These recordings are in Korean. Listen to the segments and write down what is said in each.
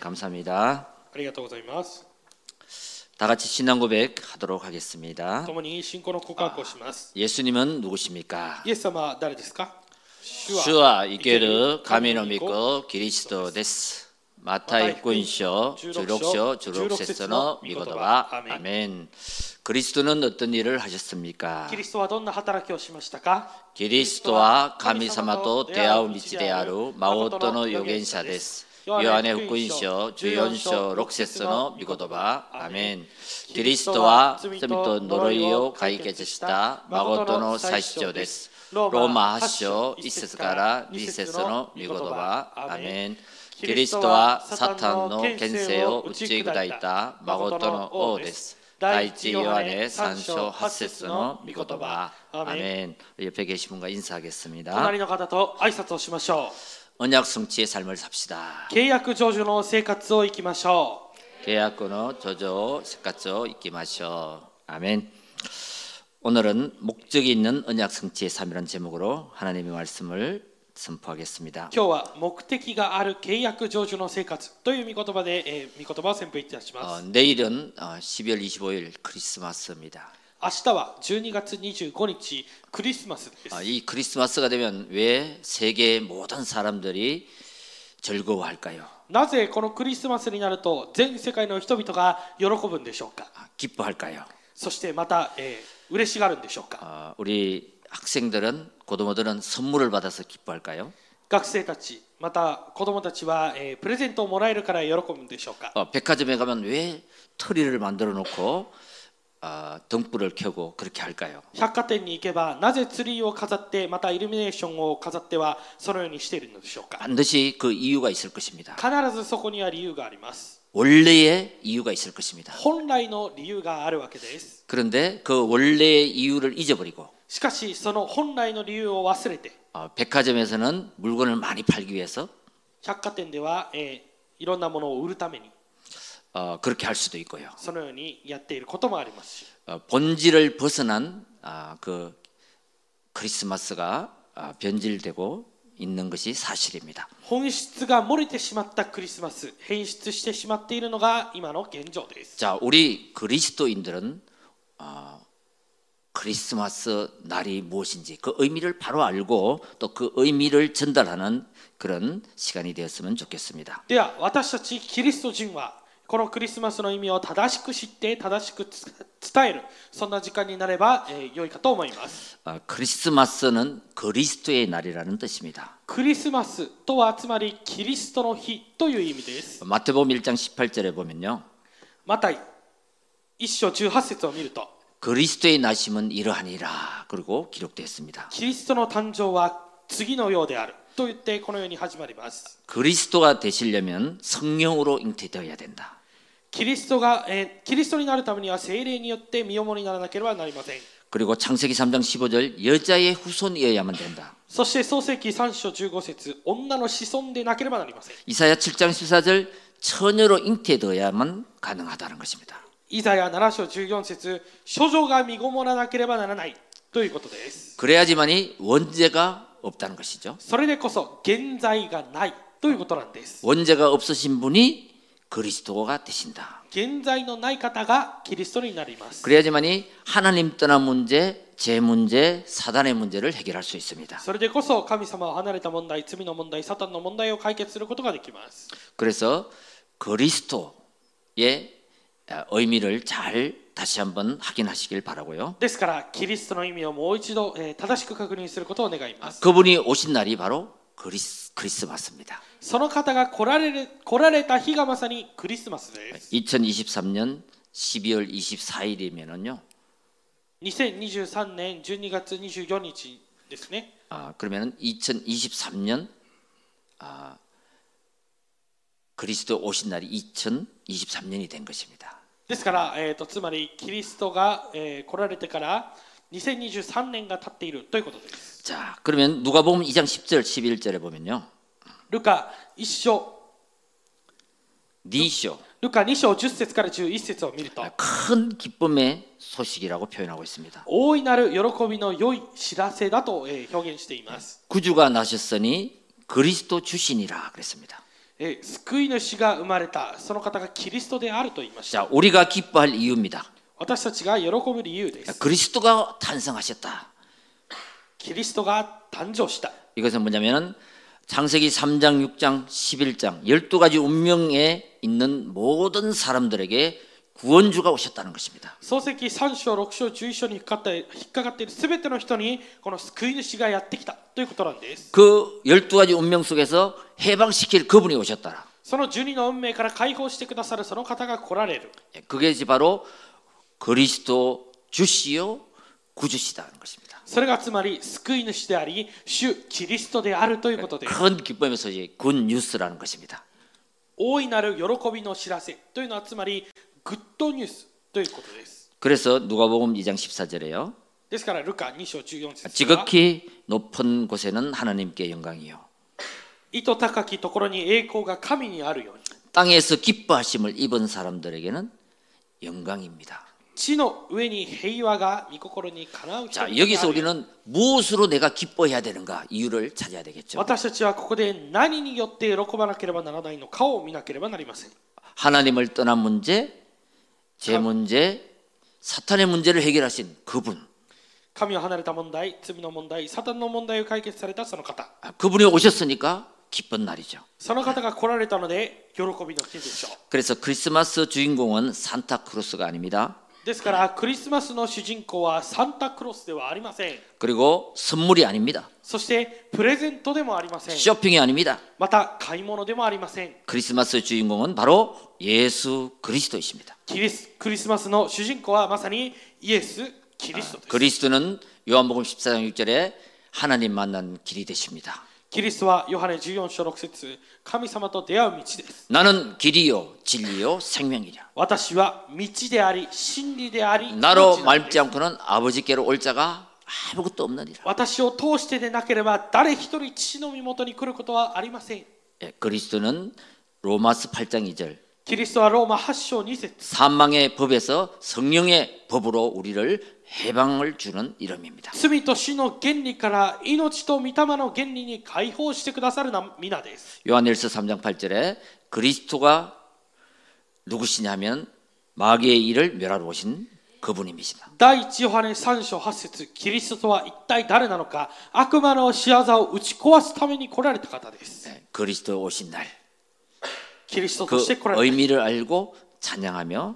감사합니다. 다 같이 신앙 고백하도록 하겠습니다. 예수님은 누구십니까? 주와 이케르 가미노 믿고 キリストです. マタイ福音書16章16節の御言葉アーメン. 그리스도는 어떤 일을 하셨습니까? 그리스도와 가미사마도 대하우 미치데아루 마오토노 요겐샤 데스. 道である誠の預言者です。ヨハネ福音書14章6節の御言葉アメンキリストは罪と呪いを解決した誠の祭司長ですローマ8章1節から2節の御言葉アメンキリストはサタンの権勢を打ち砕いた誠の王です第一ヨハネ3章8節の御言葉アメン 옆에 계신 분과 인사하겠습니다 隣の方と挨拶をしましょ 언약 성취의 삶을 삽시다 う。契約成就の生活を生きましょ 계약권의 저조 식가죠 있기마셔 아멘 오늘은 목적이 있는 언약 성취의 삶이라는 제목으로 하나님의 말씀을 선포하겠습니다 う。今日は目的がある契約成就の生活という御言葉で、えー、御言葉を宣布いたしま 어, す。 내일은 어, 12월 25일 크리스마스입니다 明日は12月25日クリスマスです。 아, 이 크리스마스가 되면 왜 세계의 모든 사람들이 즐거워할까요? なぜこのクリスマスになると全世界の人々が喜ぶんでしょうか 아, 기뻐할까요? そしてまた、えー嬉しがるんでしょうか 어, 우리 학생들은 고등어들은 선물을 받아서 기뻐할까요? 学生たちまた子供たちは、えープレゼントをもらえるから喜ぶんでしょうか 어, 백화점에 가면 왜 트리를 만들어 놓고 어, 등불을 켜고 그렇게 할까요? 百貨店に行けばなぜツリーを飾ってまたイルミネーションを飾ってはそのようにしているのでしょうか 반드시 그 이유가 있을 것입니다. 必ずそこには理由があります 원래의 이유가 있을 것입니다. 本来の理由があるわけです 그런데 그 원래의 이유를 잊어버리고 しかしその本来の理由を忘れて 어, 백화점에서는 물건을 많이 팔기 위해서 百貨店では、えーいろんなものを売るために 어, 그렇게 할 수도 있고요. そのようにやっていることもありますし 어, 본질을 벗어난 아, 그 크리스마스가 아, 변질되고 있는 것이 사실입니다. 本質が漏れてしまったクリスマス変質してしまっているのが今の現状です 자, 우리 그리스도인들은 어, 크리스마스 날이 무엇인지 그 의미를 바로 알고 또 그 의미를 전달하는 그런 시간이 되었으면 좋겠습니다. では私たちキリスト人は このクリスマスの意味を正しく知って正しくつ伝えるそんな時間になれば、えー良いかと思います 어, 크리스마스는 그리스도의 날이라는 뜻입니다. クリスマスとはつまりキリストの日という意味です 마태복음 1장 18절에 보면요. マタイ1章18節を見ると 그리스도의 나심은 이러하니라 그리고 기록되어 있습니다. キリストの誕生は次のようであると言ってこのように始まります 그리스도가 되시려면 성령으로 잉태되어야 된다. キリストが、えーキリストになるためには聖霊によって身重にならなければなりません 그리고 창세기 3장 15절 여자의 후손이어야만 된다. そして創世記3章15節女の子孫でなければなりません 이사야 7장 14절 처녀로 잉태되어야만 가능하다는 것입니다. イザヤ7章14節処女が身ごもらなければならないということです 그래야지만이 원죄가 없다는 것이죠. それでこそ現在がないということなんです 원죄가 없으신 분이 그리스도가 되신다. 現在のない方がキリストになります 그래야지만이 하나님 떠난 문제, 제 문제, 사단의 문제를 해결할 수 있습니다. それでこそ神様を離れた問題罪の問題サタンの問題を解決することができます 그래서 그리스도의 의미를 잘 다시 한번 확인하시길 바라고요. ですからキリストの意味をもう一度、えー正しく確認することを願います 그분이 오신 날이 바로 크리스, 크리스마스입니다. その方が来られる来られた日がまさにクリスマスです 2023년 12월 24일이면은요. 2023年12月24日ですね 아, 그러면은 2023년 아, 그리스도 오신 날이 2023년이 된 것입니다. ですから、えー、とつまりキリストが、えー来られてから 2023年が経っているということです 자, 그러면 누가복음 2장 10절 11절에 보면요. ルカ1章 니쇼 ルカ2章10節から11節を見ると 큰 기쁨의 소식이라고 표현하고 있습니다. 大いなる喜びの良い知らせだと、えー表現しています、 구주가 나셨으니 그리스도 주신이라 그랬습니다. えー救い主が生まれたその方がキリストであると言いました 자, 우리가 기뻐할 이유입니다. 私たちが喜ぶ理由です 그리스도가 탄생하셨다. キリストが誕生した 이것은 뭐냐면은 창세기 3장, 6장, 11장 12가지 운명에 있는 모든 사람들에게 구원주가 오셨다는 것입니다. 漱石3章6章11章に引っかかって引っかかっている全ての人にこの救い主がやってきたということなんです 그 12가지 운명 속에서 해방시킬 그분이 오셨다라. その12の運命から解放してくださるその方が来られる 예, 그게 바로 그리스도 주시요 구주시다는 것입니다. それがつまり救い主であり主キリストであるということです 큰 기쁨의 소식, 굿 뉴스라는 것입니다. 大いなる喜びの知らせというのはつまりグッドニュースということです 그래서 누가복음 2장 14절에요. ですからルカ2章14節は 지극히 높은 곳에는 하나님께 영광이요. 意図高きところに栄光が神にあるように 땅에서 기뻐하심을 입은 사람들에게는 영광입니다. 地の上に平和が御心にかなう人 자, 々 여기서 がある 우리는 무엇으로 내가 기뻐해야 되는가 이유를 찾아야 되겠죠. 私たちはここで何によって喜ばなければならないのかを見なければなりません 하나님을 떠난 문제, 제 문제, 사탄의 문제를 해결하신 그분. 神を離れた問題罪の問題サタンの問題を解決されたその方 아, 그분이 오셨으니까 기쁜 날이죠. その方が来られたので喜びの日でしょう 그래서 크리스마스 주인공은 산타크로스가 아닙니다. ですからクリスマスの主人公はサンタクロスではありません 그리고 선물이 아닙니다. そしてプレゼントでもありません 쇼핑이 아닙니다. また買い物でもありません 크리스마스 주인공은 바로 예수 그리스도이십니다. キリスクリスマスの主人公はまさにイエス・キリストです 그리스도는 요한복음 14장 6절에 하나님 만난 길이 되십니다. キリストはヨハネ14章6節 神様と出会う道です 나는 길이요 진리요 생명이냐. 私は道であり真理であり 나로 命なのです 말지 않고는 아버지께로 올 자가 아무것도 없느니라. 私を通してでなければ誰一人父の身元に来ることはありません 예, 그리스도는 로마스 8장 2절 キリストはローマ8章2節 사망의 법에서 성령의 법으로 우리를 해방을 주는 이름입니다. 罪と死の原理から命と御霊の原理に解放してくださるな皆です 요한일서 3장 8절에 그리스도가 누구시냐면 마귀의 일을 멸하러 오신 그분입니다. 第一ヨハネ3章8節キリストとは一体誰なのか悪魔の仕業を打ち壊すために来られた方です 예, 그리스도 오신 날. キリストと 그 して来られた 의미를 알고 찬양하며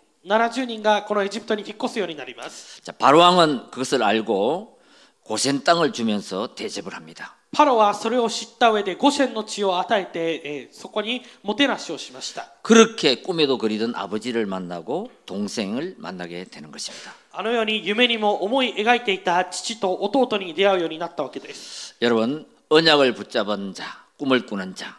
70人がこのエジプトに引っ越すようになります 자, 바로왕은 그것을 알고 고센 땅을 주면서 대접을 합니다. パロはそれを知った上でゴシェンの地を与えて、えーそこにもてなしをしました 그렇게 꿈에도 그리던 아버지를 만나고 동생을 만나게 되는 것입니다. あのように夢にも思い描いていた父と弟に出会うようになったわけです 여러분, 언약을 붙잡은 자, 꿈을 꾸는 자,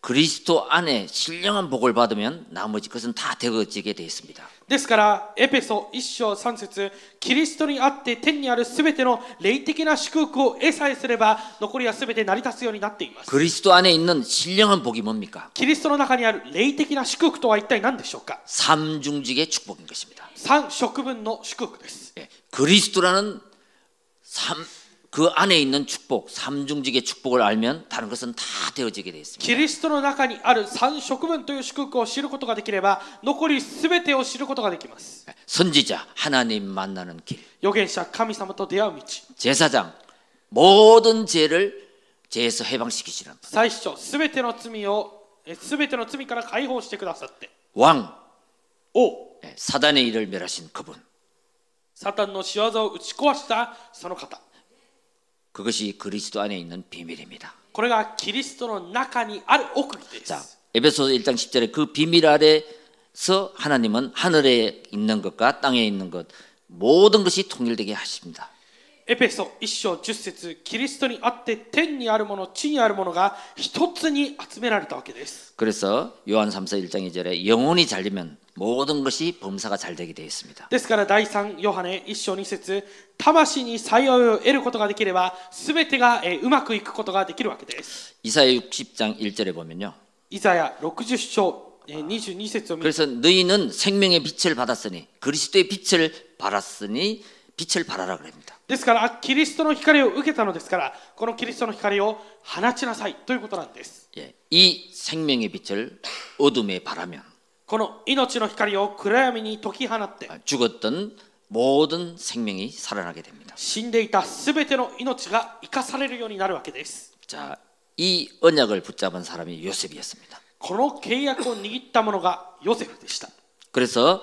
그리스도 안에 신령한 복을 받으면 나머지 것은 다 되어지게 되어 있습니다. ですからエペソ1章3節キリストにあって天にあるすべての霊的な祝福を得さえすれば残りはすべて成り立つようになっています 그리스도 안에 있는 신령한 복이 뭡니까? キリストの中にある霊的な祝福とは一体何でしょうか 삼중직의 축복인 것입니다. 3食分の祝福です 예, 그리스도라는 삼, 그 안에 있는 축복, 삼중직의 축복을 알면 다른 것은 다 되어지게 되어 있습니다. キリストの中にある3食分という祝福を知ることができれば残りすべてを知ることができます 예, 선지자, 하나님 만나는 길, 預言者神様と出会う道 제사장, 모든 죄를 죄에서 해방시키시는 最初すべての罪をすべての罪から解放してくださって 왕, 王 예, 사단의 일을 멸하신 그분. サタンの仕業を打ち壊したその方 그것이 그리스도 안에 있는 비밀입니다. これがキリストの中にある奥義で 자, す 에베소서 1장 10절에 그 비밀 아래 그래서 하나님은 하늘에 있는 것과 땅에 있는 것 모든 것이 통일되게 하십니다. エペソ1章10節キリストにあって天にあるもの地にあるものが一つに集められたわけです 그래서 요한 3서 1장 2절에 영혼이 잘 되면 모든 것이 범사가 잘 되게 되어 있습니다. ですから第3ヨハネ1章2節魂に幸いを得ることができれば全てがえーうまくいくことができるわけです 이사야 60장 1절에 보면요. イザヤ60章えー22節を見る 그래서 너희는 생명의 빛을 받았으니 그리스도의 빛을 받았으니 빛을 발하라 그럽니다. ですからキリストの光を受けたのですからこのキリストの光を放ちなさいということなんです 예, 이 생명의 빛을 어둠에 발하면 この命の光を暗闇に解き放って 아, 죽었던 모든 생명이 살아나게 됩니다. 死んでいた全ての命が生かされるようになるわけです 자, 이 언약을 붙잡은 사람이 요셉이었습니다. この契約を握ったものがヨセフでした 그래서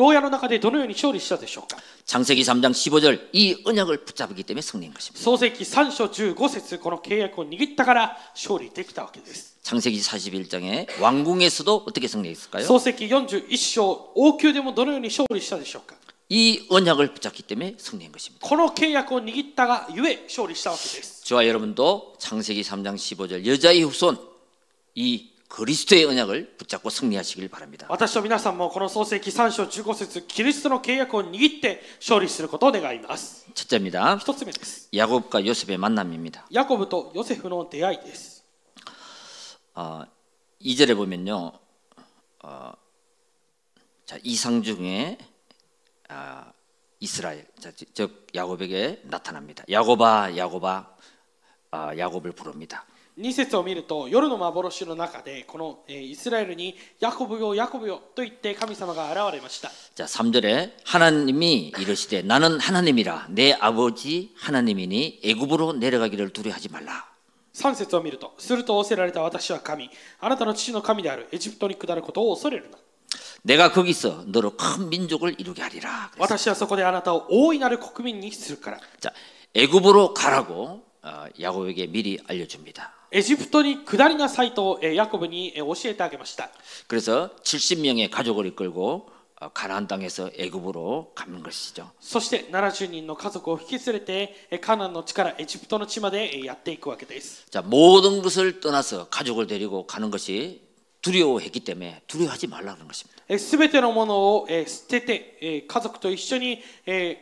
牢屋の中でどのように勝利したでしょうか 창세기 3장 15절 이 언약을 붙잡기 때문에 승리한 것입니다. 創世記3章15節この契約を握ったから勝利できたわけです 창세기 41장에 왕궁에서도 어떻게 승리했을까요? 創世記41章王宮でもどのように勝利したでしょうか 이 언약을 붙잡기 때문에 승리한 것입니다. この契約を握ったがゆえ勝利したわけです 저와 여러분도 창세기 3장 15절 여자의 후손 이 그리스도의 언약을 붙잡고 승리하시길 바랍니다. 私と皆さんもこの創世記3章15節キリストの契約を握って勝利することを願います 첫째입니다. 一つ目です 야곱과 요셉의 만남입니다. ヤコブとヨセフの出会いです 어, 2절에 보면요. 어, 자, 이상 중에 아, 이스라엘 자, 즉- 즉 야곱에게 나타납니다. 야곱아 야곱아 아, 야곱을 부릅니다. 2節を見ると夜の幻の中でこの、えーイスラエルにヤコブよヤコブよと言って神様が現れました 자, 3절에 하나님이 이르시되 나는 하나님이라 내 아버지 하나님이니 애굽으로 내려가기를 두려워하지 말라. 3節を見るとすると仰せられた私は神あなたの父の神であるエジプトに下ることを恐れるな 내가 거기서 너로 큰 민족을 이루게 하리라. 그랬어요. 私はそこであなたを大いなる国民にするから 자, 애굽으로 가라고 어, 야곱에게 미리 알려줍니다. 에집트니 그다리나 사이토 야곱이 오시에타게 ました. 그래서 70명의 가족을 이끌고 어, 가나안 땅에서 애굽으로 가는 것이죠. そして70人の家族を引き連れてカナンの地からエジプトの地までやっていくわけです. 자, 모든 것을 떠나서 가족을 데리고 가는 것이 두려워했기 때문에 두려워하지 말라는 것입니 다. すべてのものを捨てて、家族と一緒に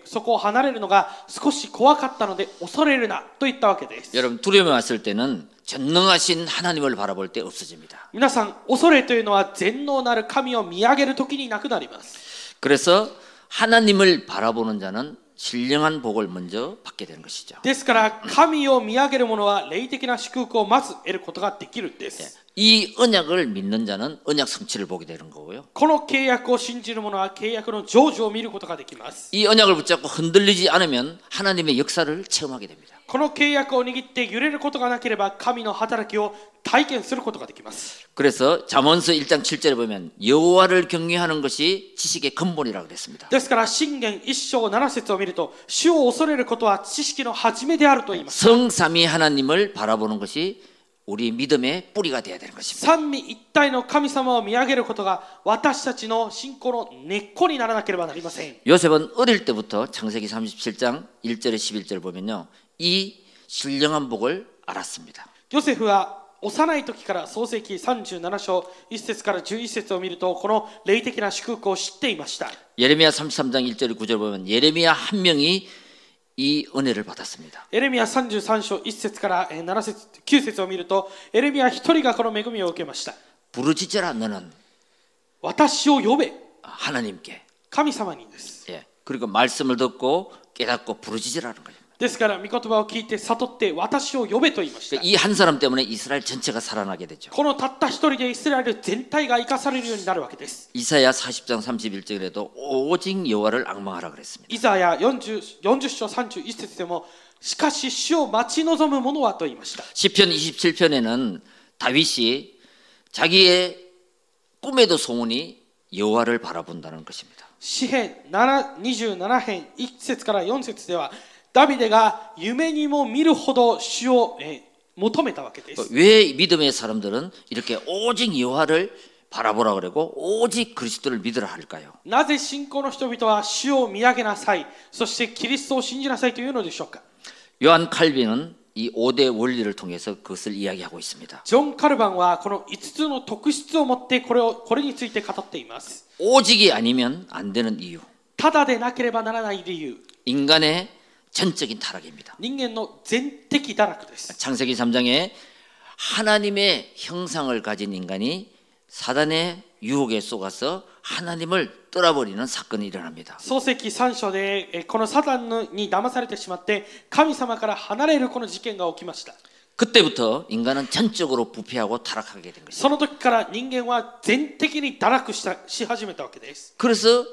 そこを離れるのが少し怖かったので恐れるなと言ったわけです.여러분 두려움이 왔을 때는 전능하신 하나님을 바라볼 때 없어집니 다. 皆さん、恐れというのは全能なる神を見上げる時になくなります.그래서 하나님을 바라보는 자는 신령한 복을 먼저 받게 되는 것이죠. ですから神を見上げる者は霊的な祝福をまず得ることができるんです 이 언약을 믿는 자는 언약 성취를 보게 되는 거고요. この契約を信じる者は契約の成就を見ることができます 이 언약을 붙잡고 흔들리지 않으면 하나님의 역사를 체험하게 됩니다. この契約を握って揺れることがなければ神の働きを体験することができます 그래서 잠언서 1장 7절에 보면 여호와를 경외하는 것이 지식의 근본이라고 그랬습니다. ですから信玄一章7節を見ると主を恐れることは知識の始めであると言います 성삼위 하나님을 바라보는 것이 우리 믿음의 뿌리가 되어야 되는 것입니다. 三位一体の神様を見上げることが私たちの信仰の根っこにならなければなりません 요셉은 어릴 때부터 창세기 37장 1절에 11절 보면요. 이 신령한 복을 알았습니다. ヨセフは幼い時から創世記37章1節から11節を見るとこの霊的な祝福を知っていました 예레미야 33장 1절 9절 보면 예레미야 한 명이 이 은혜를 받았습니다. エレミア33章1節からえー7節9節を見るとエレミア一人がこの恵みを受けました 부르짖어라 너는 私を呼べ 하나님께 神様にです 예. 그리고 말씀을 듣고 깨닫고 부르짖으라는 거예요. ですから御言葉を聞いて悟って私を呼べと言いました 이 한 사람 때문에 이스라엘 전체가 살아나게 되죠. このたった一人でイスラエル全体が生かされるようになるわけです 이사야 40장 31절에도 오직 여호와를 악망하라 그랬습니다. イザヤ 40, 40章31節でも しかし主を待ち望む者はと言いました 시편 27편에는 다윗이 자기의 꿈에도 소문이 여호와를 바라본다는 것입니다. 詩編7 27編1節から4節では ダビデが夢にも見るほど主を、えー求めたわけです 왜 믿음의 사람들은 이렇게 오직 여호와를 바라보라 그러고 오직 그리스도를 믿으라 할까요? なぜ信仰の人々は主を見上げなさいそしてキリストを信じなさいというのでしょうか 요한 칼빈은 이 5대 원리를 통해서 그것을 이야기하고 있습니다. ジョン・カルバンはこの5つの特質を持ってこれをこれについて語っています 오직이 아니면 안 되는 이유. ただでなければならない理由 인간의 전적인 타락입니다. 人間の全的堕落です 창세기 3장에 하나님의 형상을 가진 인간이 사단의 유혹에 속아서 하나님을 떠나버리는 사건이 일어납니다. 創世記3章でえーこのサタンに騙されてしまって神様から離れるこの事件が起きました 그때부터 인간은 전적으로 부패하고 타락하게 된 것입니다. その時から人間は全的に堕落したし始めたわけです 그래서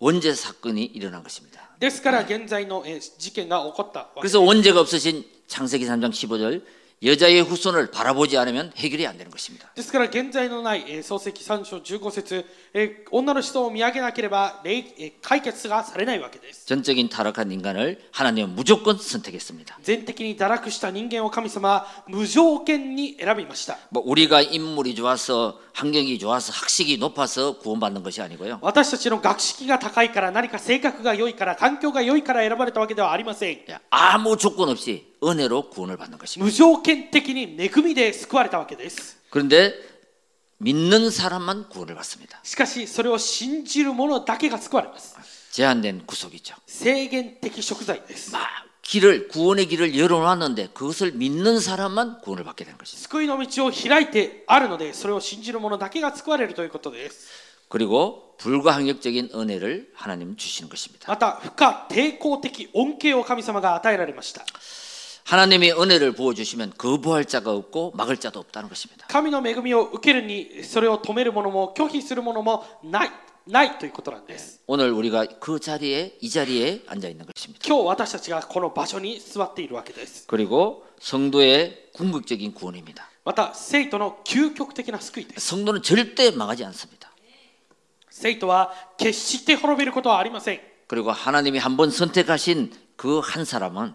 원죄 사건이 일어난 것입니다. ですから現在のえー事件が起こったわけです 그래서 원죄가 없으신 창세기 3장 15절 여자의 후손을 바라보지 않으면 해결이 안 되는 것입니다. ですから現在のない創世記3章15節女の子孫を見上げなければ解決がされないわけです. 전적인 타락한 인간을 하나님은 무조건 선택했습니다. 全的に堕落した人間を神様は無条件に選びました.뭐 우리가 인물이 좋아서 환경이 좋아서 학식이 높아서 구원받는 것이 아니고요. 私たちの学識が高いから何か性格が良いから環境が良いから選ばれたわけではありません. 아무 조건 없이 은혜로 구원을 받는 것입니다. 無条件的に恵みで救われたわけです 그런데 믿는 사람만 구원을 받습니다. しかしそれを信じる者だけが救われます 제한된 구속이죠. 制限的食材です 막 길을 구원의 길을 열어놨는데 그것을 믿는 사람만 구원을 받게 되는 것입니다. 救いの道を開いてあるのでそれを信じる者だけが救われるということです 그리고 불가항력적인 은혜를 하나님 주시는 것입니다. また不可抵抗的恩恵を神様が与えられました 하나님의 은혜를 부어주시면 거부할 자가 없고 막을 자도 없다는 것입니다. 神の恵みを受けるにそれを止める者も拒否する者もないないということなんです 오늘 우리가 그 자리에 이 자리에 앉아 있는 것입니다. 今日私たちがこの場所に座っているわけです 그리고 성도의 궁극적인 구원입니다. また生徒の究極的な救いです 성도는 절대 망하지 않습니다. 生徒は決して滅びることはありません 그리고 하나님이 한 번 선택하신 그 한 사람은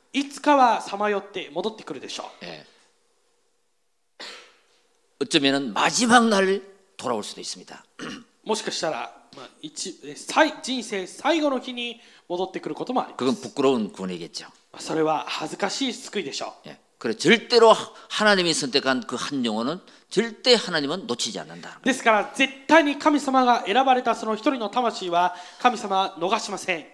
いつかはさまよって戻ってくるでしょう 예. 어쩌면은 마지막 날 돌아올 수도 있습니다. もしかしたら、まあ、一えー最人生最後の日に戻ってくることもあります 그건 부끄러운 구원이겠죠. まあそれは恥ずかしい救いでしょう 예. 그래 절대로 하- 하나님이 선택한 그 한 영혼은 절대 하나님은 놓치지 않는다. ですから絶対に神様が選ばれたその一人の魂は神様は逃しません 자,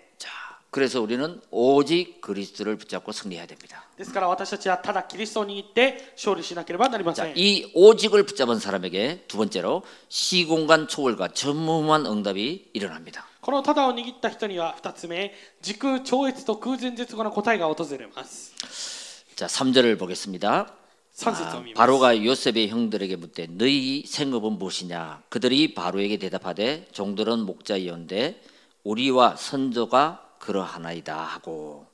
그래서 우리는 오직 그리스도를 붙잡고 승리해야 됩니다. ですから私たちはただキリストを握って勝利しなければなりませ 자, ん 이 오직을 붙잡은 사람에게 두 번째로 시공간 초월과 전무후무한 응답이 일어납니다. このただを握った人には2つ目時空超越と空前絶後の答えが訪れます 자, 3절을 보겠습니다. 3節 아, を見ます 바로가 요셉의 형들에게 묻되 너희 생업은 무엇이냐 그들이 바로에게 대답하되 종들은 목자이온데 우리와 선조가 그러하나이다 하고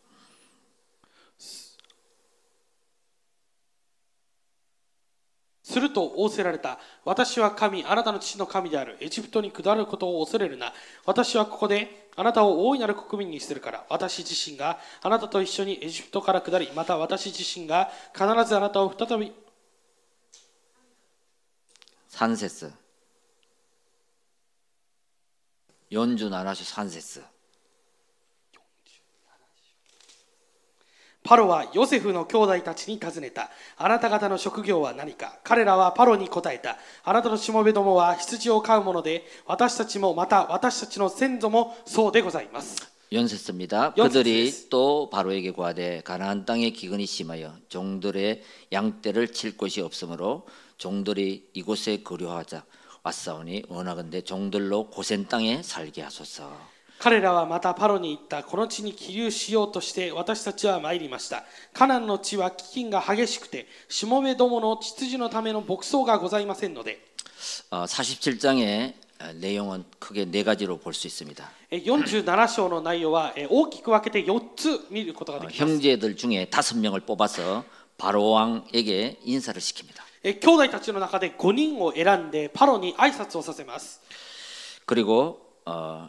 すると仰せられた私は神あなたの父の神であるエジプトに下ることを恐れるな私はここであなたを大いなる国民にするから私自身があなたと一緒にエジプトから下りまた私自身が必ずあなたを再び 산세스 연주 나 パロはヨセフの兄弟たちに尋ねた。あなた方の職業は何か彼らはパロに答えた。あなたのしもべどもは羊を飼うもので、私たちもまた私たちの先祖もそうでございます。 연세습니다. 연세스. 그들이 또 바로에게 구하되 가나안 땅에 기근이 심하여 종들의 양떼를 칠 곳이 없으므로 종들이 이곳에 거류하자 왔사오니 원하건대 종들로 고센 땅에 살게 하소서. 彼らはまたパロに行ったこの地に起立しようとして私たちは参りましたカナンの地は飢饉が激しくてしもべどもの秩序のための牧草がございませんので 어, 47장의 내용은 크게 네 가지로 볼 수 있습니다. え47章の内容はえ大きく分けて4つ見ることが 어, できます 형제들 중에 다섯 명을 뽑아서 바로 왕에게 인사를 시킵니다. え兄弟たちの中で5人を選んでパロに挨拶をさせます 그리고 어,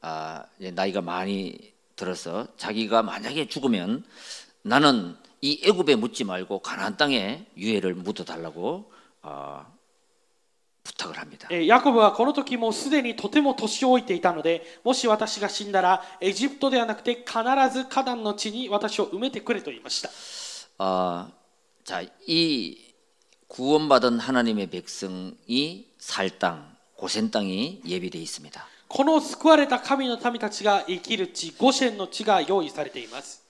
아, 이제 나이가 많이 들어서 자기가 만약에 죽으면 나는 이 애굽에 묻지 말고 가나안 땅에 유해를 묻어 달라고 어, 부탁을 합니다. えーヤコブはこの時もうすでにとても年老いていたのでもし私が死んだらエジプトではなくて必ずカナンの地に私を埋めてくれと言いました 어, 자, 이 구원받은 하나님의 백성이 살 땅, 고센 땅이 예비되어 있습니다. この救われた神の民たちが生きる地ゴシェンの地が用意されています。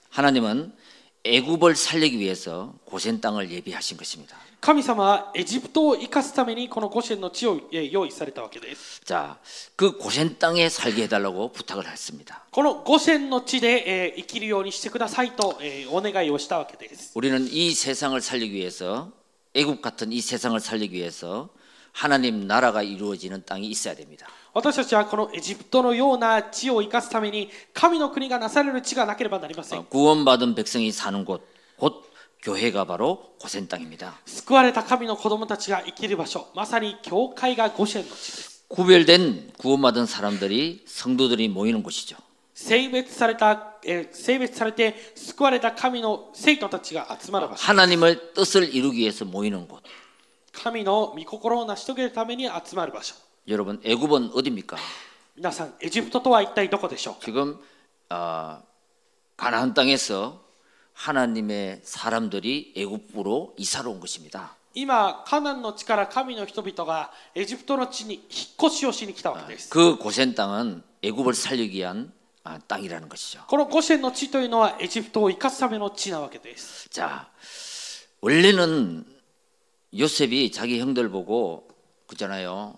神様はエジプトを生かすためにこのゴシェンの地を用意されたわけです。じゃあ.このゴシェンの地で生きるようにしてくださいとお願いをしたわけです。우리같은이세상을살리기위해서하나님나라가이루어지는땅이있어야됩니다 私たちはこのエジプトのような地を生かすために神の国がなされる地がなければなりません 어, 구원받은 백성이 사는 곳, 곧 교회가 바로 고센 땅입니다. 救われた神の子供たちが生きる場所まさに教会がゴシェンの地です 구별된 구원받은 사람들이 성도들이 모이는 곳이죠. 性別された、えー性別されて救われた神の生徒たちが集まる場所 하나님을 뜻을 이루기 위해서 모이는 곳. 神の御心を成し遂げるために集まる場所 여러분 애굽은 어디입니까? 皆さんエジプトとは一体どこでしょうか 지금 어, 가나안 땅에서 하나님의 사람들이 애굽으로 이사를 온 것입니다. 今カナンの地から神の人々がエジプトの地に引っ越しをしに来たわけです 그 고센 땅은 애굽을 살리기 위한 아, 땅이라는 것이죠. このゴシェンの地というのはエジプトを生かすための地なわけです 자, 원래는 요셉이 자기 형들 보고 그잖아요.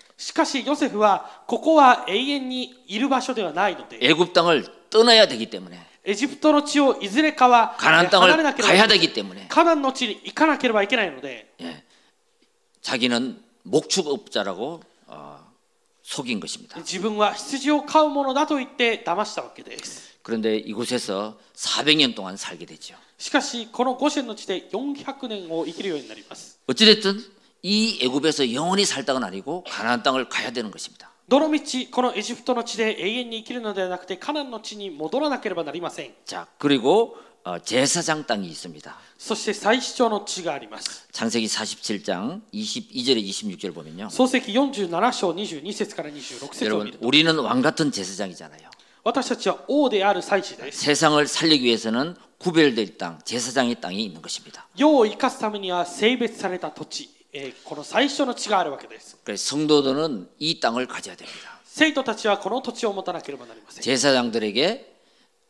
しかしヨセフはここは永遠にいる場所ではないので 애굽 땅을 떠나야 되기 때문에 エジプトの地をいずれかはえ 가나안 ー離れな 땅을 ければい 가야 けない 되기 때문에 カナンの地に行かなければいけないので 예, 자기는 목축업자라고 어, 속인 것입니다. 自分は羊を飼うものだと言って騙したわけです 그런데 이곳에서 400년 동안 살게 되죠. しかしこのゴシェンの地で400年を生きるようになります 어찌됐든 이 애굽에서 영원히 살 땅은 아니고 가나안 땅을 가야 되는 것입니다. どの道このエジプトの地で永遠に生きるのではなくてカナンの地に戻らなければなりません 자 그리고 어, 제사장 땅이 있습니다. そして最主張の地があります 창세기 47장 22절에 26절 보면요. 創世記47章22節から26節を見 여러분 ると 우리는 왕 같은 제사장이잖아요. 私たちは王である祭司です 세상을 살리기 위해서는 구별될 땅, 제사장의 땅이 있는 것입니다. 世を生かすためには性別された土地、 えーこの最初の地があるわけです 그래서 성도들은 이 땅을 가져야 됩니다. 生徒たちはこの土地を持たなければなりません 제사장들에게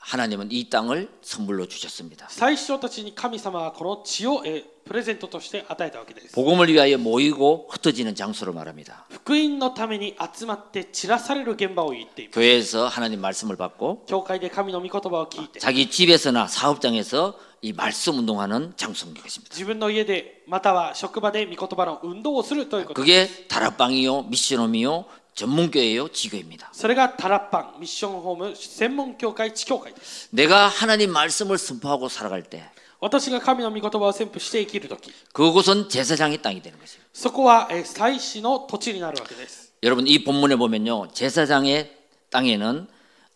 하나님은 이 땅을 선물로 주셨습니다. 最初たちに神様はこの地を、えープレゼントとして与えたわけです 복음을 위하여 모이고 흩어지는 장소로 말합니다. 福音のために集まって散らされる現場を言っています 교회에서 하나님 말씀을 받고 教会で神の御言葉を聞いて 자기 집에서나 사업장에서 이 말씀 운동하는 장소인 것입니다. 自分の家でまたは職場で御言葉の運動をするということ 그게 다락방이요, 미션홈이요, 전문교회요 지교입니다. それが다락방, 미션홈은 전문教会, 지교회. 내가 하나님 말씀을 선포하고 살아갈 때私が神の御言葉を宣布して生きる時 그곳은 제사장의 땅이 되는 것이에요. そこは祭司の土地になるわけです. 여러분 이 본문에 보면요. 제사장의 땅에는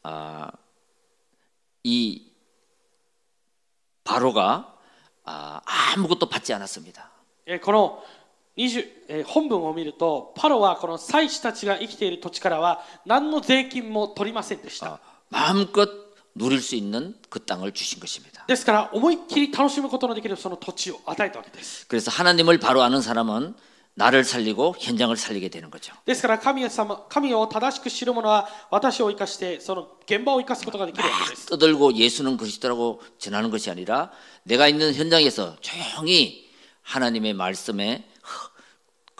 아, 이 바로가 아, 아무것도 받지 않았습니다. 예, この20えー本文を見るとパロはこの祭司たちが生きている土地からは何の税金も取りませんでした 아, 마음껏 누릴 수 있는 그 땅을 주신 것입니다. ですから思いっきり楽しむことのできるその土地を与えたわけです 그래서 하나님을 바로 아는 사람은 나를 살리고 현장을 살리게 되는 거죠. ですから神様神を正しく知る者は私を生かしてその現場を生かすことができるわけです 떠들고 예수는 그리스도라고 전하는 것이 아니라 내가 있는 현장에서 조용히 하나님의 말씀에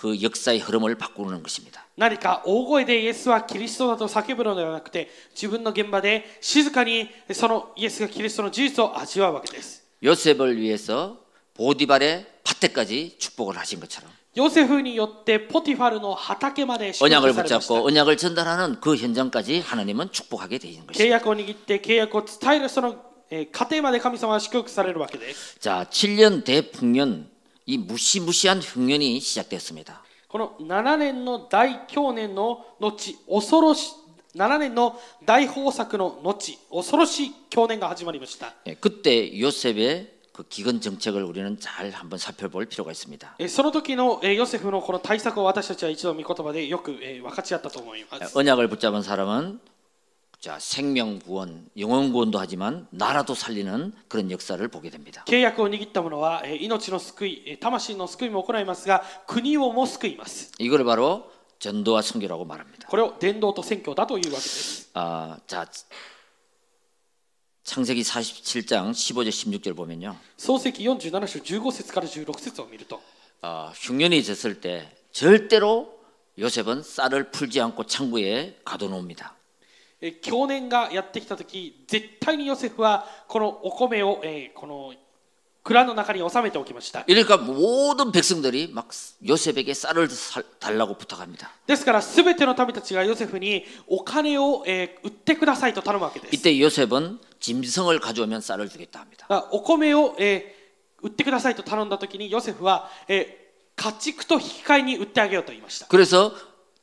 그 역사의 흐름을 바꾸는 것입니다. 何か大声でイエスはキリストだと叫ぶのではなくて自分の現場で静かにそのイエスがキリストの事実を味わうわけです 요셉을 위해서 보디발의 밭에까지 축복을 하신 것처럼 ヨセフによってポティファルの畑まで祝 언약을 福されました 붙잡고 언약을 전달하는 그 현장까지 하나님은 축복하게 되는 契 것입니다. 約を握って契約を伝えるそのえー過程まで神様は祝福されるわけです 자, 7년 대풍년 이 무시무시한 흉년이 시작됐습니다. この7年の大去年の後、7年の大豊作の後、恐ろしい去年が始まりました. 예, 그때 요셉의 그 기근 정책을 우리는 잘 한번 살펴볼 필요가 있습니다. その時のヨセフのこの対策を私たちは一度見言葉でよく分かち合ったと思います. 언약을 붙잡은 사람은 자, 생명 구원, 영혼 구원도 하지만 나라도 살리는 그런 역사를 보게 됩니다. 契約を握った者はえー命の救いえー魂の救いも行いますが国をも救います 이걸 바로 전도와 선교라고 말합니다. これを伝道と宣教だというわけです 아, 자, 창세기 47장 15절 16절 보면요. 創世記47章15節から16節を見ると 어, 흉년이 졌을 때 절대로 요셉은 쌀을 풀지 않고 창고에 가둬놓습니다. えー去年がやってきた時絶対にヨセフはこのお米を、えーこの蔵の中に収めておきました 이러니까 모든 백성들이 막 요셉에게 쌀을 살- 달라고 부탁합니다. ですから全ての民たちがヨセフにお金を、えー売ってくださいと頼むわけです 이때 요셉은 짐승을 가져오면 쌀을 주겠다 합니다. だからお米を、えー売ってくださいと頼んだ時にヨセフは、えー家畜と引き換えに売ってあげようと言いました 그래서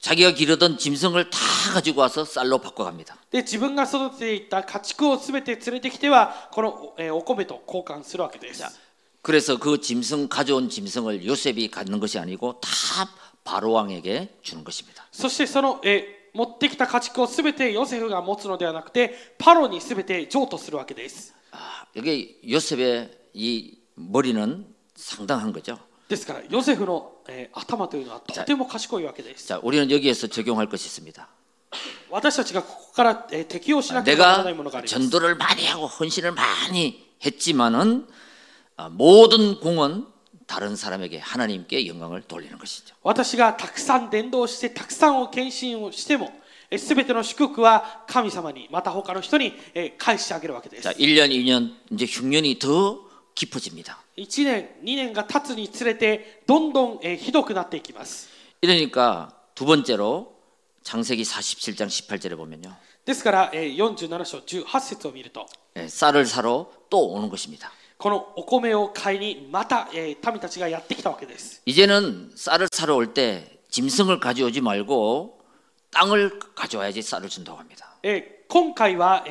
자기가 기르던 짐승을 다 가지고 와서 쌀로 바꿔갑니다. で自分が育てていた家畜を全て連れてきてはこの、えーお米と交換するわけです 그래서 그 짐승 가져온 짐승을 요셉이 갖는 것이 아니고 다 바로 왕에게 주는 것입니다. そしてその、えー持ってきた家畜を全てヨセフが持つのではなくてパロに全て譲渡するわけです 아, 이게 요셉의 이 머리는 상당한 거죠. ですからヨセフの、えー、頭というのはとても賢いわけです。 자, 우리는 여기에서 적용할 것이 있습니다. 私たちがここから 에, 아, 適用しなければなら 내가 ないものがあります。 전도를 많이 하고 헌신을 많이 했지만은 아, 모든 공헌 다른 사람에게 하나님께 영광을 돌리는 것이죠. 私がたくさん伝道してたくさんを献身をしても全ての祝福は神様にまた他の人に返してあげるわけです。자, 1년 2년 이제 흉년이 더 깊어집니다. 1年2年が経つにつれてどんどんひどくなっていきます。이러니까두번째로장세기47장18절에보면요ですから47章18節を見ると쌀을사러또오는것입니다このお米を買いにまた民たちがやってきたわけです。이제는쌀을사러올때짐승을가져오지말고땅을가져와야지쌀을준다고합니 다. 今回は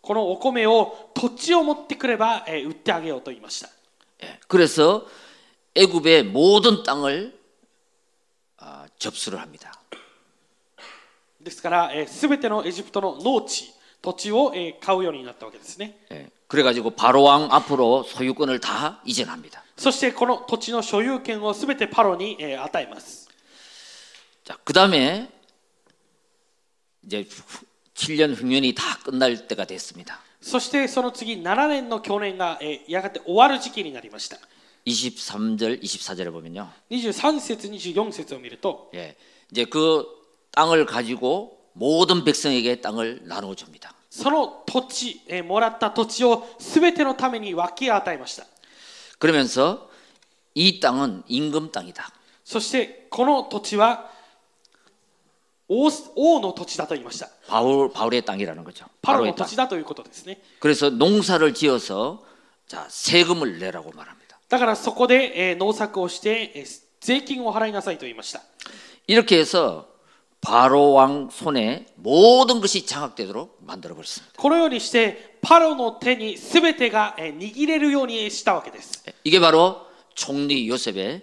このお米を土地を持ってくれば売ってあげようと言いました。 예. 그래서 애굽의 모든 땅을 아, 접수를 합니다. ですからすべてのエジプトの農地土地を買うようになったわけですね 예. 그래가지고 바로왕 앞으로 소유권을 다 이전합니다. そしてこの土地の所有権をすべてパロに与えます.그 다음에 이제 7년 흉년이 다 끝날 때가 됐습니다. そしてその次7年の去年が、えーやがて終わる時期になりました 23절, 24절에 보면요. 23節24節を見ると 예. 이제 그 땅을 가지고 모든 백성에게 땅을 나누어 줍니다. その土地、えーもらった土地を全てのために分け与えました 그러면서 이 땅은 임금 땅이다. そしてこの土地は 王の 토지だと言いました. 바울 바울의 땅이라는 거죠. 바로의 토지だということですね. 그래서 농사를 지어서 자, 세금을 내라고 말합니다. だからそこで農作をして税金を払いなさいと言いました. 이렇게 해서 바로 왕 손에 모든 것이 장악되도록 만들어 버렸습니다. このようにしてパロの手に全てが握れるようにしたわけです. 이게 바로 총리 요셉의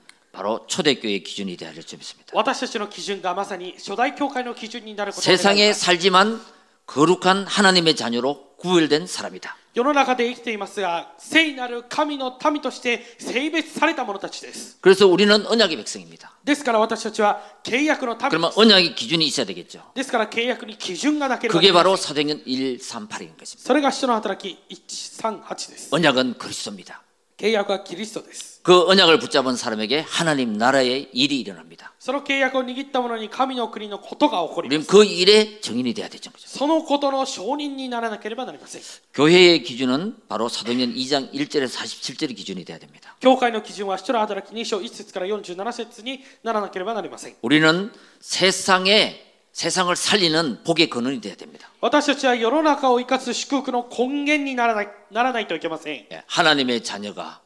바로 초대교회의 기준이 되어야 될 줄 믿습니다. 私たちの基準がまさに初代教会の基準になることを願います 세상에 살지만 거룩한 하나님의 자녀로 구별된 사람이다. 世の中で生きていますが聖なる神の民として性別された者たちです 그래서 우리는 언약의 백성입니다. ですから私たちは契約の民で 그러면 す 언약의 기준이 있어야 되겠죠. ですから契約に基準がなければな 그게 りません 바로 사도행전 138인 것입니다. それが使徒の働き138です 언약은 그리스도입니다. 契約はキリストです 그 언약을 붙잡은 사람에게 하나님 나라의 일이 일어납니다. その契約を握った者に神の国のことが起こりま 우리는 す 그 일의 증인이 돼야 되죠. 그죠? そのことの証人にならなければなりません 교회의 기준은 바로 사도행전 2장 1절에서 47절이 기준이 돼야 됩니다. 教会の基準は使徒の働き2章1節から47節にならなければなりません 우리는 세상에 세상을 살리는 복의 근원이 돼야 됩니다. 私たちは世の中を生かす祝福の根源にならないならないといけません 예, 하나님의 자녀가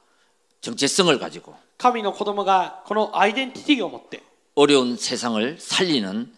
정체성을 가지고 神の子供がこのアイデンティティを持って 어려운 세상을 살리는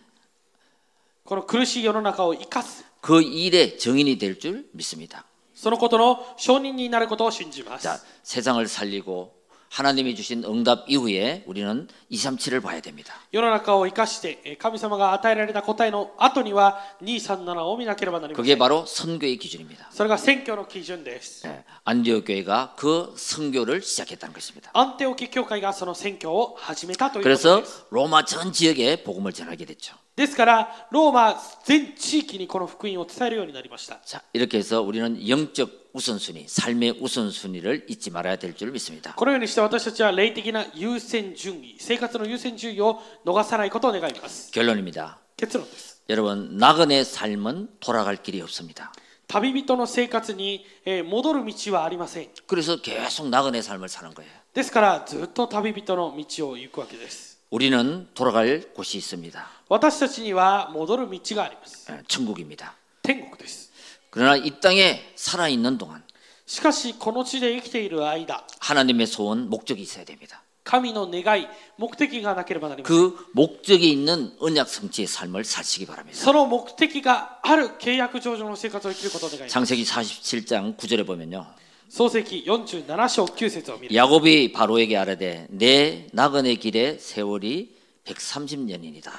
この苦しい世の中を生かす 그 일의 증인이 될 줄 믿습니다. そのことの証人になることを信じます 자, 세상을 살리고 하나님이 주신 응답 이후에 우리는 237을 봐야 됩니다. 世の中を生かしてえー神様が与えられた答えの後には237を見なければなりませ 그게 ん 바로 선교의 기준입니다. それが選挙の基準です 예, 안디옥 교회가 그 선교를 시작했다는 것입니다. アンテオキ教会がその選挙を始めたということ 그래서 です 로마 전 지역에 복음을 전하게 됐죠. ですからローマ全地域にこの福音を伝えるようになりました 자, 이렇게 해서 우리는 영적 우선순위, 삶의 우선순위를 잊지 말아야 될 줄 믿습니다. このようにして私たちは霊的な優先順位生活の優先順位を逃さないことを願います 결론입니다. 結論です 여러분, 나그네 삶은 돌아갈 길이 없습니다. 旅人の生活にえー戻る道はありません 그래서 계속 나그네 삶을 사는 거예요. ですからずっと旅人の道を行くわけです 우리는 돌아갈 곳이 있습니다. 私たちには戻る道があります 예, 천국입니다. 天国です 그러나 이 땅에 살아 있는 동안 しかしこの地で生きている間 하나님의 소원, 목적이 있어야 됩니다. 神の願い目的がなければなりません 그 목적이 있는 언약 성취의 삶을 사시기 바랍니다. その目的がある契約上の生活を生きることを願います 창세기 47장 9절에 보면요. 創世記47章9節を見る 야곱이 바로에게 아뢰되 내 나그네 길의 세월이 130년이니라.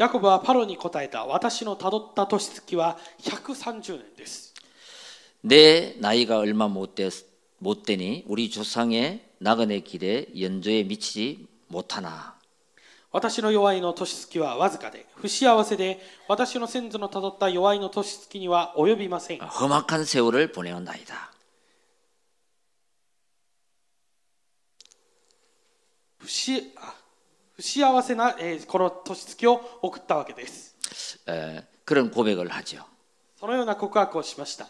ヤコブはパロに答えた私のたどった年月は130年です 내 나이가 얼마 못, 되, 못 되니 우리 조상의 나그네 길에 연조에 미치지 못하나. 私の弱いの年月はわずかで不幸せで私の先祖のたどった弱いの年月には及びません 험악한 세월을 보내온 나이다. 不しあ 不幸せな、えーこの年月を送ったわけです 에, 그런 고백을 하죠. そのような告白をしました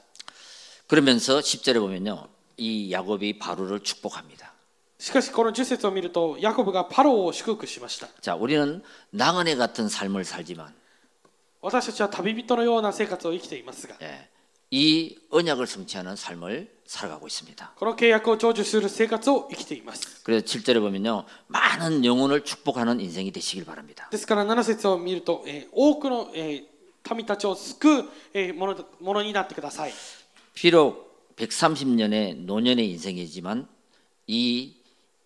그러면서 10절에 보면요. 이 야곱이 바로를 축복합니다. しかしこの10節を見るとヤコブがパロを祝福しました 자, 우리는 나그네 같은 삶을 살지만 私たちは旅人のような生活を生きていますが 예, 이 언약을 성취하는 삶을 살아가고 있습니다. この契約を成就する生活を生きています. 그래서 7절에 보면요. 많은 영혼을 축복하는 인생이 되시길 바랍니다. ですから7節を見ると多くの民たちを救うものになってください. 비록 130년의 노년의 인생이지만 이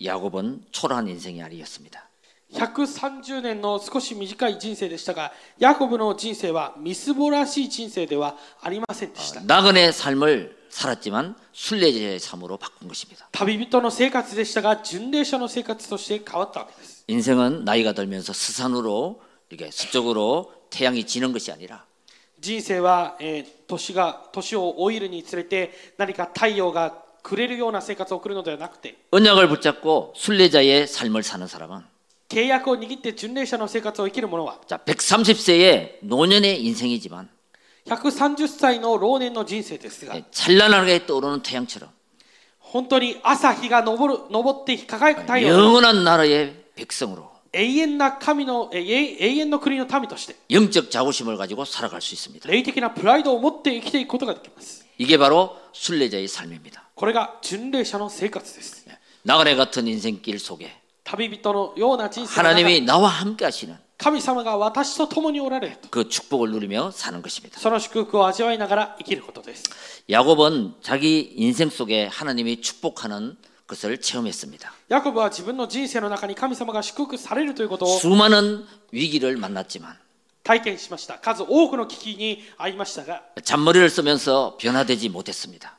야곱은 초라한 인생이 아니었습니다. 130年の少し短い人生でしたがヤコブの人生はみすぼらしい人生ではありませんでした 나그네 삶을 살았지만 순례자의 삶으로 바꾼 것입니다. 旅人の生活でしたが巡礼者の生活として変わったわけです 인생은 나이가 들면서 스산으로 이렇게 서쪽으로 태양이 지는 것이 아니라 人生は、えー年が年を老いるにつれて何か太陽がくれるような生活を送るのではなくて 언약을 붙잡고 순례자의 삶을 사는 사람은 契約を握って巡礼者の生活を生きる者は 자 130세의 노년의 인생이지만 130歳の老年の人生ですが 예, 찬란하게 떠오르는 태양처럼 本当に朝日が昇る昇って輝く太陽 영원한 나라의 백성으로 永遠な神のえ永永遠の国の民として 영적 자부심을 가지고 살아갈 수 있습니다. 霊的なプライドを持って生きていくことができます 이게 바로 순례자의 삶입니다. これが巡礼者の生活です 나그네 같은 인생길 속에 旅人のような人生の中 하나님이 나와 함께 하시는 神様が私と共におられると 그 축복을 누리며 사는 것입니다. その祝福を味わいながら生きることです 야곱은 자기 인생 속에 하나님이 축복하는 것을 체험했습니다. ヤコブは自分の人生の中に神様が祝福されるということを 수많은 위기를 만났지만 体験しました数多くの危機に遭いましたが 잔머리를 쓰면서 변화되지 못했습니다.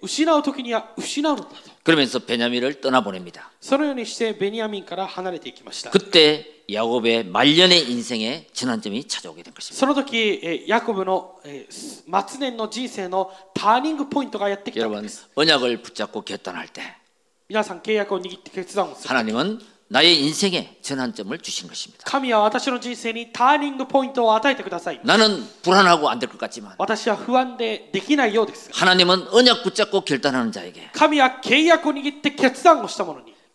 失う時には失うんだと。그러면서베냐민을떠나보냅니 다. そのようにしてベニヤミンから離れていきました.그때 야곱의 말년의 인생의 전환점이 찾아오게 된 것입니다. その時ヤコブの末年の人生のターニングポイントがやってきたわけです. 여러분 언약을 붙잡고 결단할 때 하나님은 나의 인생에 전환점을 주신 것입니다. 나는 불안하고 안 될 것 같지만 하나님은 언약 붙잡고 결단하는 자에게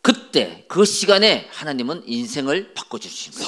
그때 그 시간에 하나님은 인생을 바꿔 주십니다.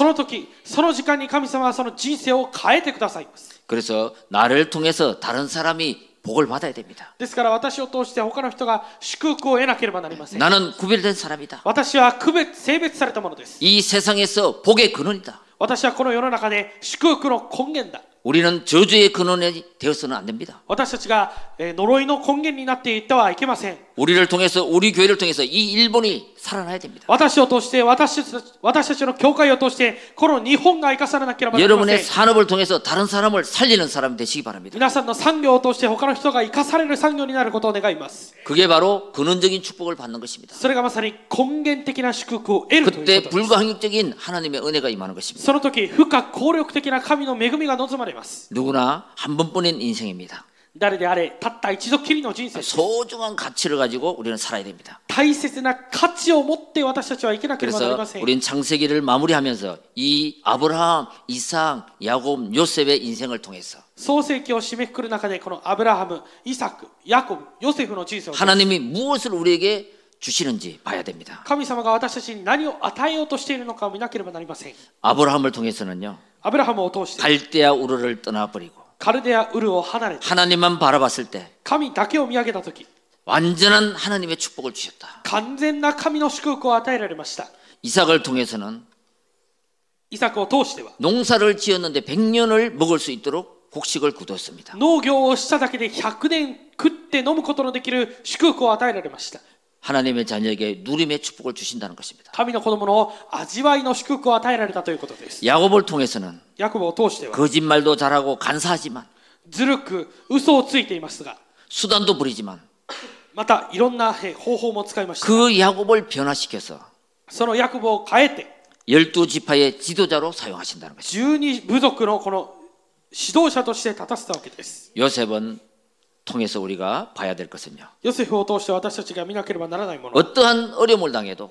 그래서 나를 통해서 다른 사람이 복을 받아야 됩니다. ですから私を通して他の人が祝福を得なければなりません 나는 구별된 사람이다. 私は区別性別されたものです 이 세상에서 복의 근원이다. 私はこの世の中で祝福の根源だ 우리는 저주의 근원이 되어서는 안 됩니다. 私たちがえー呪いの根源になっていってはいけません 우리를 통해서 우리 교회를 통해서 이 일본이 살아나야 됩니다. 私を通して私たち私たちの教会を通してこの日本が生かされなければなりませ 여러분의 ん 산업을 통해서 다른 사람을 살리는 사람 되시기 바랍니다. 皆さんの産業を通して他の人が生かされる産業になることを願います 그게 바로 근원적인 축복을 받는 것입니다. それがまさに根源的な祝福を得るという 그때 ことです 불가항력적인 하나님의 은혜가 임하는 것입니다. その時不可抗力的な神の恵みが望まれます 누구나 한 번뿐인 인생입니다. 誰であれたった一度きりの人生です 소중한 가치를 가지고 우리는 살아야 됩니다. 大切な価値を持って私たちは生きなければなり 그래서 ません 우린 창세기를 마무리하면서 이 아브라함, 이삭, 야곱, 요셉의 인생을 통해서 創世記を締めくくる中でこのアブラハムイサクヤコブヨセフの人生を 하나님이 무엇을 우리에게 주시는지 봐야 됩니다. 神様が私たちに何を与えようとしているのかを見なければなりません 아브라함을 통해서는요. アブラハムを通して 갈대아 우르를 떠나버리고 カルデアウルを離れて 하나님만 바라봤을 때 神だけを見上げた時 완전한 하나님의 축복을 주셨다. 完全な神の祝福を与えられました 이삭을 통해서는 イサクを通しては 농사를 지었는데 100년을 먹을 수 있도록 곡식을 굳었습니다. 農業をしただけで100年食って飲むことのできる祝福を与えられました 하나님의 자녀에게 누림의 축복을 주신다는 것입니다. 야곱을 통해서는 거짓말도 잘하고 간사하지만 수단도 부리지만 그 야곱을 변화시켜서 열두 지파의 지도자로 사용하신다는 것입니다. 요셉은 통해서 우리가 봐야 될 것은요. ヨセフを通して私たちが見なければならないもの 어떠한 어려움을 당해도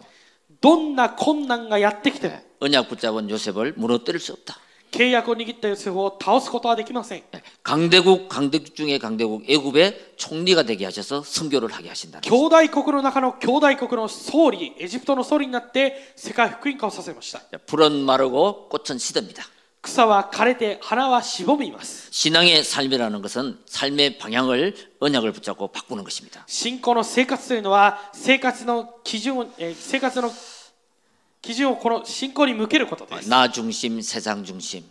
どんな困難がやってきても 언약 붙잡은 요셉을 무너뜨릴 수 없다. 契約を握ったヨセフを倒すことはできません 강대국 강대국 중에 강대국 애굽의 총리가 되게 하셔서 선교를 하게 하신다는 兄弟国の中の兄弟国の総理エジプトの総理になって世界福音化をさせました 거죠. 불은 마르고 꽃은 시듭니다. 草は枯れて花はしぼみます 신앙의 삶이라는 것은 삶의 방향을 언약을 붙잡고 바꾸는 것입니다. 信仰の生活というのは生活の基準を、えー生活の基準をこの信仰に向けることです 나 중심, 세상 중심,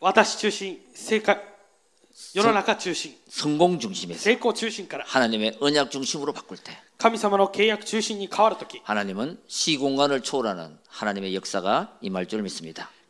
私中心世界世の中中心 성공 중심에서 成功中心から 하나님의 언약 중심으로 바꿀 때 神様の契約中心に変わるとき 하나님은 시공간을 초월하는 하나님의 역사가 임할 줄 믿습니다.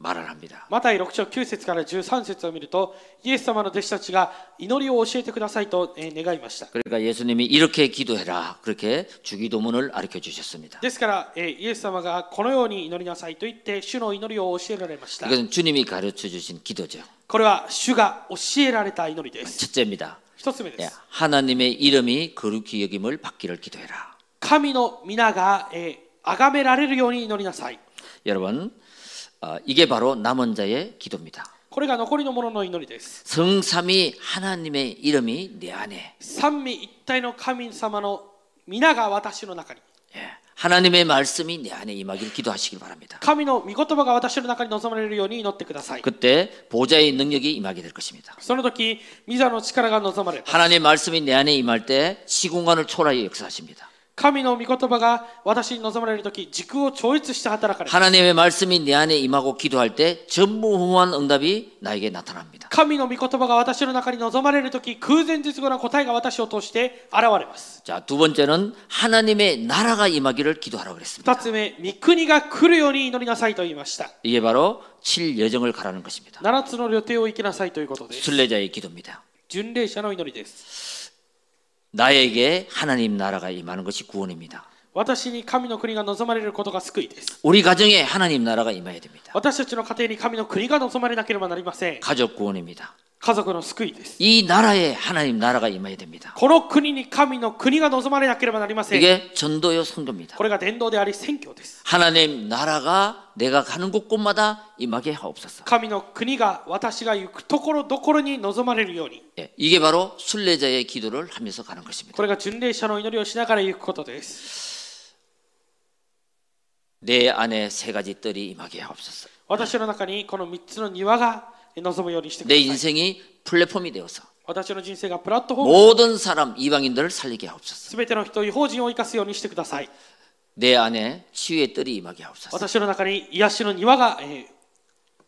말을합니 다. マタイ6章9節から13節を見るとイエス様の弟子たちが祈りを教えてくださいと願いました。그러니까예수님이이렇게기도해 라. 그렇게주기도문을가르쳐주셨습니 다. ですからイエス様がこのように祈りなさいと言って主の祈りを教えられました。이것은주님이가르쳐주신기도 죠. これは主が教えられた祈りです。첫째입니 다. 一つ目です。하나님의이름이거룩히여김을받기를기도해 라. 神の御名が崇められるように祈りなさい。여러분 어, 이게 바로 남은 자의 기도입니다. これが残りの者の祈りです 성삼위 하나님의 이름이 내 안에, 三位一体の神様の皆が私の中に 예, 하나님의 말씀이 내 안에 임하기를 기도하시길 바랍니다. 神の御言葉が私の中に望まれるように祈ってください 그때 보좌의 능력이 임하게 될 것입니다. その時御座の力が望まれます 하나님의 말씀이 내 안에 임할 때 시공간을 초월하여 역사하십니다. 神の御言葉が私に望まれる時時空を超越して働かれます 하나님의 말씀이 내 안에 임하고 기도할 때 전무후무한 응답이 나에게 나타납니다. 神の御言葉が私の中に望まれる時空前絶後な答えが私を通して現れます 자, 두 번째는 하나님의 나라가 임하기를 기도하라고 그랬습니다. 二つ目御国が来るように祈りなさいと言いました 이게 바로 칠 여정을 가라는 것입니다. 七つの予定を生きなさいということです 순례자의 기도입니다. 巡礼者の祈りです 나에게 하나님 나라가 임하는 것이 구원입니다. 私に神の国が望まれることが救いです 우리 가정에 하나님 나라가 임해야 됩니다. 私たちの家庭に神の国が望まれなければなりません 가족 구원입니다. 家族の救いです 이 나라에 하나님 나라가 임해야 됩니다. この国に神の国が望まれなければなりません 이게 전도요 선교입니다. これが伝道であり宣教です 하나님 나라가 내가 가는 곳곳마다 임하게 하옵소서. 神の国が私が行くところどころに望まれるように 예, 이게 바로 순례자의 기도를 하면서 가는 것입니다. これが巡礼者の祈りをしながら行くことです 내 안에 세 가지 뜰이 임하게 하옵소서. 私の中にこの3つの庭が 望むようにしてくだ 내 さい 인생이 플랫폼이 되어서 私の人生がプラットフォーム 모든 사람 이방인들을 살리게 하옵소서. すべての人違法人を生かすようにしてください 내 안에 치유의 뜰이 임하게 하옵소서. 私の中に癒しの庭が、えー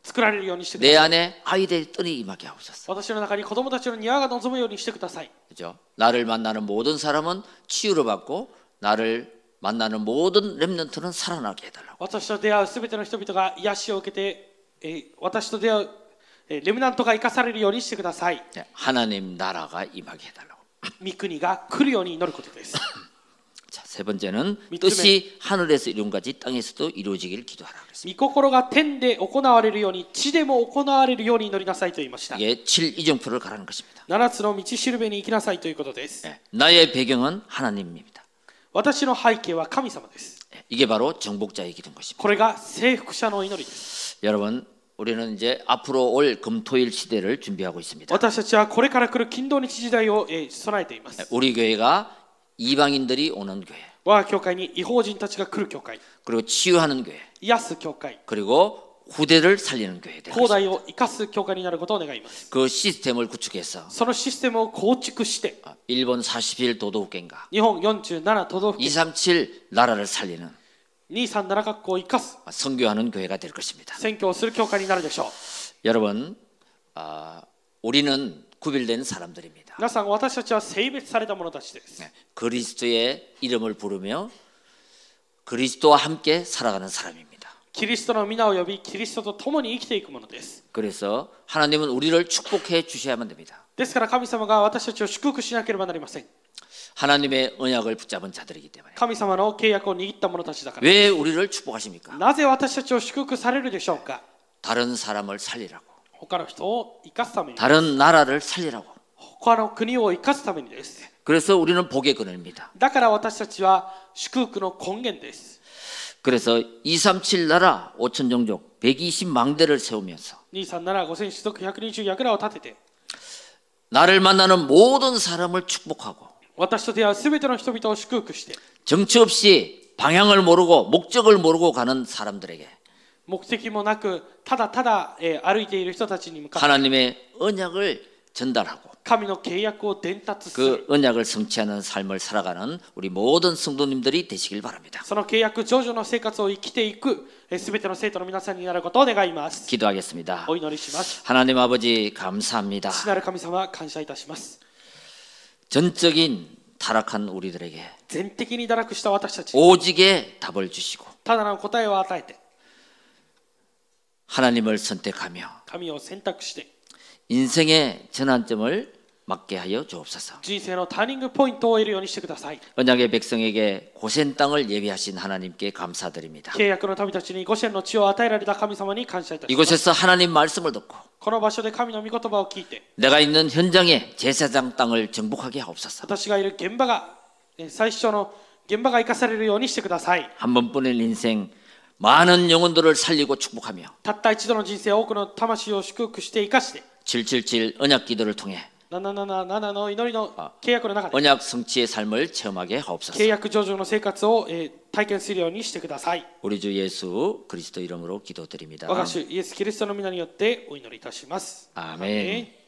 作られるようにしてくだ 내 さい 안에 아이들의 뜰이 임하게 하옵소서. 私の中に子供たちの庭が望むようにしてください 그죠? 나를 만나는 모든 사람은 치유를 받고 나를 만나는 모든 렘넌트는 살아나게 해달라고. 私と出会うすべての人々が癒しを受けて、えー私と出会う、えー レムナントが生かされるようにしてください 네, 하나님 나라가 임하게 해달라고. 御国が来るように祈ることです 자, 세 번째는 밑줄에- 뜻이 하늘에서 이룬 같이 땅에서도 이루어지길 기도하라 그랬습니다. 御心が天で行われるように地でも行われるように祈りなさいと言いました 이게 칠 이정표를 가라는 것입니다. 7つの道しるべに行きなさいということです 네, 나의 배경은 하나님입니다. 私の背景は神様です 네, 이게 바로 정복자의 기도인 것입니다. これが征服者の祈りです 여러분, 우리는 이제 앞으로 올 금토일 시대를 준비하고 있습니다. 私たちはこれから来る金土日時代をえー備えています 네, 우리 교회가 이방인들이 오는 교회, 我が教会に違法人たちが来る教会 그리고 치유하는 교회, 癒す教会 그리고 후대를 살리는 교회 될 広 것입니다. 大を生かす教会になることを願います 그 시스템을 구축해서 そのシステムを構築して 아, 일본 41 도도국계인가 日本47都道府県 237 나라를 살리는 선교하는 교회가 될 것입니다. 宣教をする教会になるでしょう 여러분, 아, 우리는 구별된 사람들입니다. 皆さん私たちは性別された者たちです 네, 그리스도의 이름을 부르며 그리스도와 함께 살아가는 사람입니다. キリストの皆を呼びキリストと共に生きていくものです 그래서 하나님은 우리를 축복해 주셔야만 됩니다. ですから神様が私たちを祝福しなければなりません 하나님의 언약을 붙잡은 자들이기 때문에 神様の契約を握った者たちだから 왜 우리를 축복하십니까? なぜ私たちを祝福されるでしょうか 다른 사람을 살리라고 他の人を生かすために 다른 나라를 살리라고 他の国を生かすためにです 그래서 우리는 복의 근원입니다 だから私たちは祝福の根源です 그래서 237 나라 5천 종족 120만 대를 세우면서 2375000種族120櫓を立てて 나를 만나는 모든 사람을 축복하고 私と出会う全ての人々を祝福して 정치 없이 방향을 모르고 목적을 모르고 가는 사람들에게 目的もなくただただ、えー歩いている人たちに向かって 하나님의 언약을 전달하고 神の契約を伝達する 그 언약을 성취하는 삶을 살아가는 우리 모든 성도님들이 되시길 바랍니다. その契約上々の生活を生きていくすべての生徒の皆さんになることを願います 기도하겠습니다. お祈りします 하나님 아버지 감사합니다. 父なる神様感謝いたします 전적인 타락한 우리들에게 全的に堕落した私たち 오직의 답을 주시고 ただの答えを与えて 하나님을 선택하며 神を選択して 인생의 전환점을 맞게 하여 주옵소서. 人生のターニングポイントを得るようにしてください 언약의 백성에게 고센 땅을 예비하신 하나님께 감사드립니다. 契約の民たちに五線の地を与えられた神様に感謝いたします 이곳에서 하나님 말씀을 듣고 この場所で神の御言葉を聞いて 내가 있는 현장에 제사장 땅을 정복하게 하옵소서. 私がいる現場がえー最初の現場が生かされるようにしてください 한 번뿐인 인생 많은 영혼들을 살리고 축복하며 たった一度の人生多くの魂を祝福して生かして777 언약 기도를 통해 777の祈りの契約の中で 언약 성취의 삶을 체험하게 하옵소서. 契約上々の生活を、えー体験するようにしてください 우리 주 예수 그리스도 이름으로 기도드립니다. 我が主イエス・キリストの皆によってお祈りいたします 아멘.